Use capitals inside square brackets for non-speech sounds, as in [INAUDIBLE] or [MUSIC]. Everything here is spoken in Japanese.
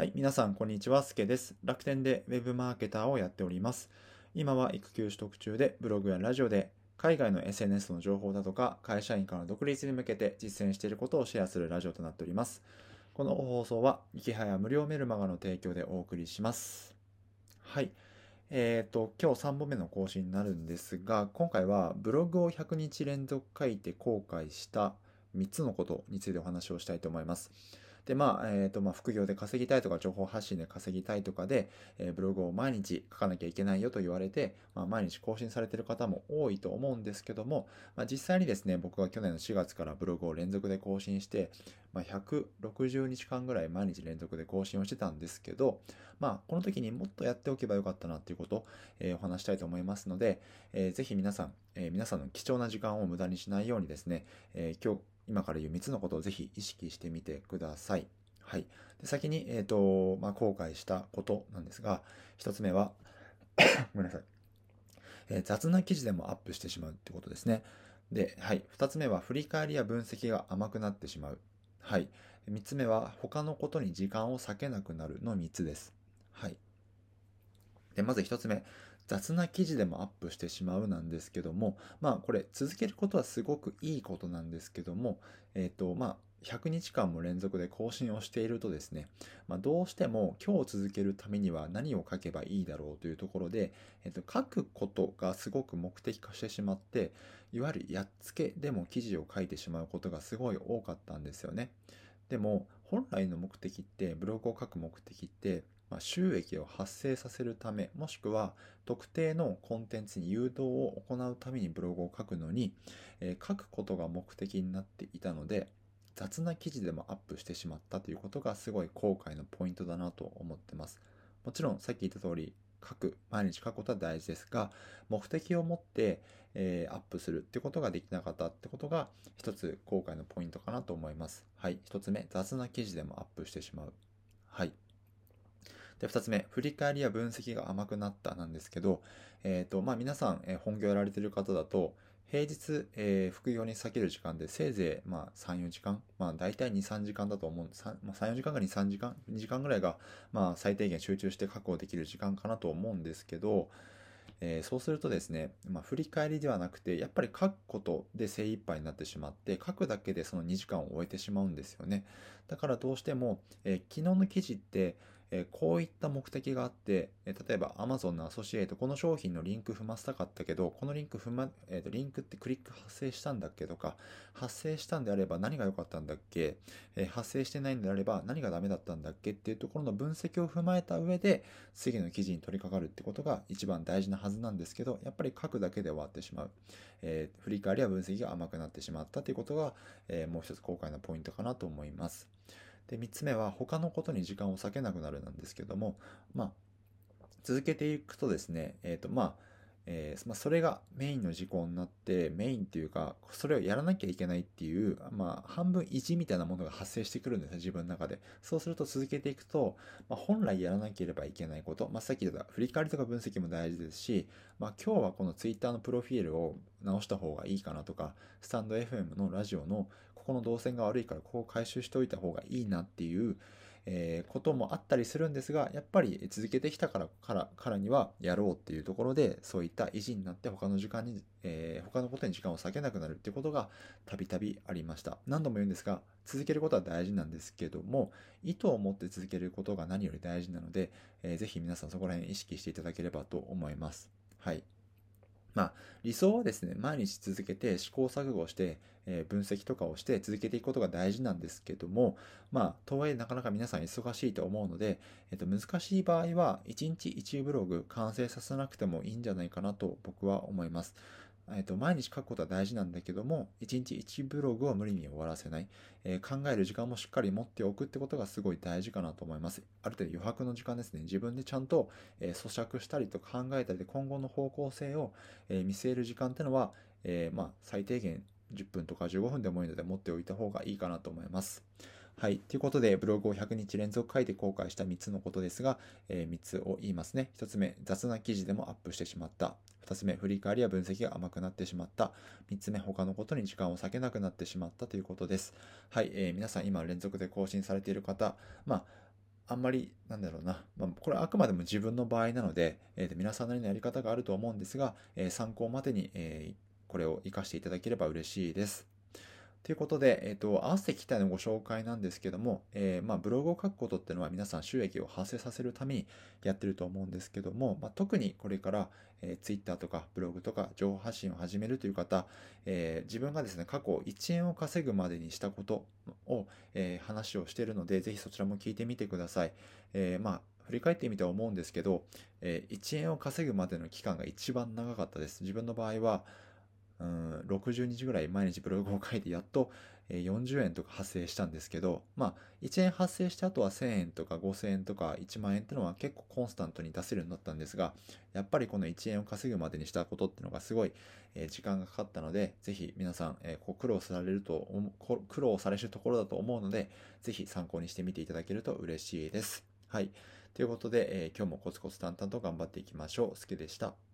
はい、皆さん、こんにちは。すけです。楽天で Web マーケターをやっております。今は育休取得中で、ブログやラジオで海外の SNS の情報だとか、会社員からの独立に向けて実践していることをシェアするラジオとなっております。この放送は、いきはや無料メルマガの提供でお送りします。はい。えっ、ー、と、今日3本目の更新になるんですが、今回はブログを100日連続書いて後悔した3つのことについてお話をしたいと思います。で、まあ、えっ、ー、と、まあ、副業で稼ぎたいとか、情報発信で稼ぎたいとかで、えー、ブログを毎日書かなきゃいけないよと言われて、まあ、毎日更新されてる方も多いと思うんですけども、まあ、実際にですね、僕は去年の4月からブログを連続で更新して、まあ、160日間ぐらい毎日連続で更新をしてたんですけど、まあ、この時にもっとやっておけばよかったなっていうことを、えー、お話したいと思いますので、えー、ぜひ皆さん、えー、皆さんの貴重な時間を無駄にしないようにですね、えー、今日、今から言う3つのことをぜひ意識してみてください。はい。で先に、えっ、ー、と、まあ、後悔したことなんですが、1つ目は [COUGHS] ごめんなさい。えー、雑な記事でもアップしてしまうってことですね。で、はい。2つ目は、振り返りや分析が甘くなってしまう。はい。3つ目は、他のことに時間を割けなくなるの3つです。はい。で、まず1つ目。雑な記事でもアップしてしまうなんですけども、まあこれ続けることはすごくいいことなんですけども、えっ、とまあ100日間も連続で更新をしているとですね、まあ、どうしても今日続けるためには何を書けばいいだろうというところで、えっと、書くことがすごく目的化してしまって、いわゆるやっつけでも記事を書いてしまうことがすごい多かったんですよね。でも、本来の目的って、ブログを書く目的って、ま、収益を発生させるため、もしくは特定のコンテンツに誘導を行うためにブログを書くのに、え、書くことが目的になっていたので、雑な記事でもアップしてしまったということがすごい後悔のポイントだなと思ってます。もちろんさっき言った通り書く、毎日書くことは大事ですが、目的を持って、えー、アップするってことができなかったってことが一つ後悔のポイントかなと思います。はい。一つ目、雑な記事でもアップしてしまう。はい。で、二つ目、振り返りや分析が甘くなったなんですけど、えっ、ー、と、まあ皆さん、えー、本業やられてる方だと、平日、えー、副業に避ける時間でせいぜい、まあ、3、4時間、まあ、大体2、3時間だと思うんです。3、まあ、3 4時間か2、3時間、2時間ぐらいが、まあ、最低限集中して確保できる時間かなと思うんですけど、えー、そうするとですね、まあ、振り返りではなくて、やっぱり書くことで精一杯になってしまって、書くだけでその2時間を終えてしまうんですよね。だからどうしても、えー、昨日の記事って、えこういった目的があって、え例えば Amazon のアソシエイト、この商品のリンク踏ませたかったけど、このリンク踏ま、えっ、と、リンクってクリック発生したんだっけとか、発生したんであれば何が良かったんだっけ、え、発生してないんであれば何がダメだったんだっけっていうところの分析を踏まえた上で、次の記事に取り掛かるってことが一番大事なはずなんですけど、やっぱり書くだけで終わってしまう。えー、振り返りや分析が甘くなってしまったということが、えもう一つ後悔のポイントかなと思います。で、3つ目は他のことに時間を割けなくなるなんですけども、まあ、続けていくとですね、えっ、ー、と、まあ、えー、まあ、それがメインの事項になって、メインっていうか、それをやらなきゃいけないっていう、まあ、半分意地みたいなものが発生してくるんですよ、自分の中で。そうすると続けていくと、まあ、本来やらなければいけないこと、まあ、さっき言った振り返りとか分析も大事ですし、まあ、今日はこの Twitter のプロフィールを直した方がいいかなとか、スタンド FM のラジオのここの動線が悪いからここを回収しておいた方がいいなっていう、えー、こともあったりするんですが、やっぱり続けてきたから、からからにはやろうっていうところで、そういった意地になって他の時間に、えー、他のことに時間を割けなくなるっていうことがたびたびありました。何度も言うんですが、続けることは大事なんですけども、意図を持って続けることが何より大事なので、えー、ぜひ皆さんそこら辺意識していただければと思います。はい。まあ、理想はですね、毎日続けて試行錯誤して、えー、分析とかをして続けていくことが大事なんですけども、まあ、とはいえなかなか皆さん忙しいと思うので、えっ、と、難しい場合は、1日1ブログ完成させなくてもいいんじゃないかなと僕は思います。えっと、毎日書くことは大事なんだけども、1日1ブログを無理に終わらせない、えー、考える時間もしっかり持っておくってことがすごい大事かなと思います。ある程度余白の時間ですね。自分でちゃんと、えー、咀嚼したりと考えたりで今後の方向性を、えー、見据える時間ってのは、えまあ、最低限10分とか15分でもいいので持っておいた方がいいかなと思います。はい。ということで、ブログを100日連続書いて後悔した3つのことですが、えー、3つを言いますね。1つ目、雑な記事でもアップしてしまった。2つ目、振り返りや分析が甘くなってしまった。3つ目、他のことに時間を割けなくなってしまったということです。はい。えー、皆さん今連続で更新されている方、まあ、あんまり、なんだろうな、まあ、これはあくまでも自分の場合なので、えー、皆さんなりのやり方があると思うんですが、えー、参考までに、えー、これを活かしていただければ嬉しいです。ということで、えっ、ー、と、合わせてきたのご紹介なんですけども、えー、まあ、ブログを書くことっていうのは皆さん収益を発生させるためにやってると思うんですけども、まあ、特にこれから、えー、Twitter とかブログとか情報発信を始めるという方、えー、自分がですね、過去1円を稼ぐまでにしたことを、えー、話をしているので、ぜひそちらも聞いてみてください。えー、まあ、振り返ってみては思うんですけど、えー、1円を稼ぐまでの期間が一番長かったです。自分の場合は、うん、60日ぐらい毎日ブログを書いてやっと40円とか発生したんですけど、まあ、1円発生してあとは1000円とか5000円とか1万円ってのは結構コンスタントに出せるようになったんですが、やっぱりこの1円を稼ぐまでにしたことっていうのがすごい時間がかかったので、ぜひ皆さん苦労されると、苦労されるところだと思うので、ぜひ参考にしてみていただけると嬉しいです。はい。ということで、え、今日もコツコツ淡々と頑張っていきましょう。すけでした。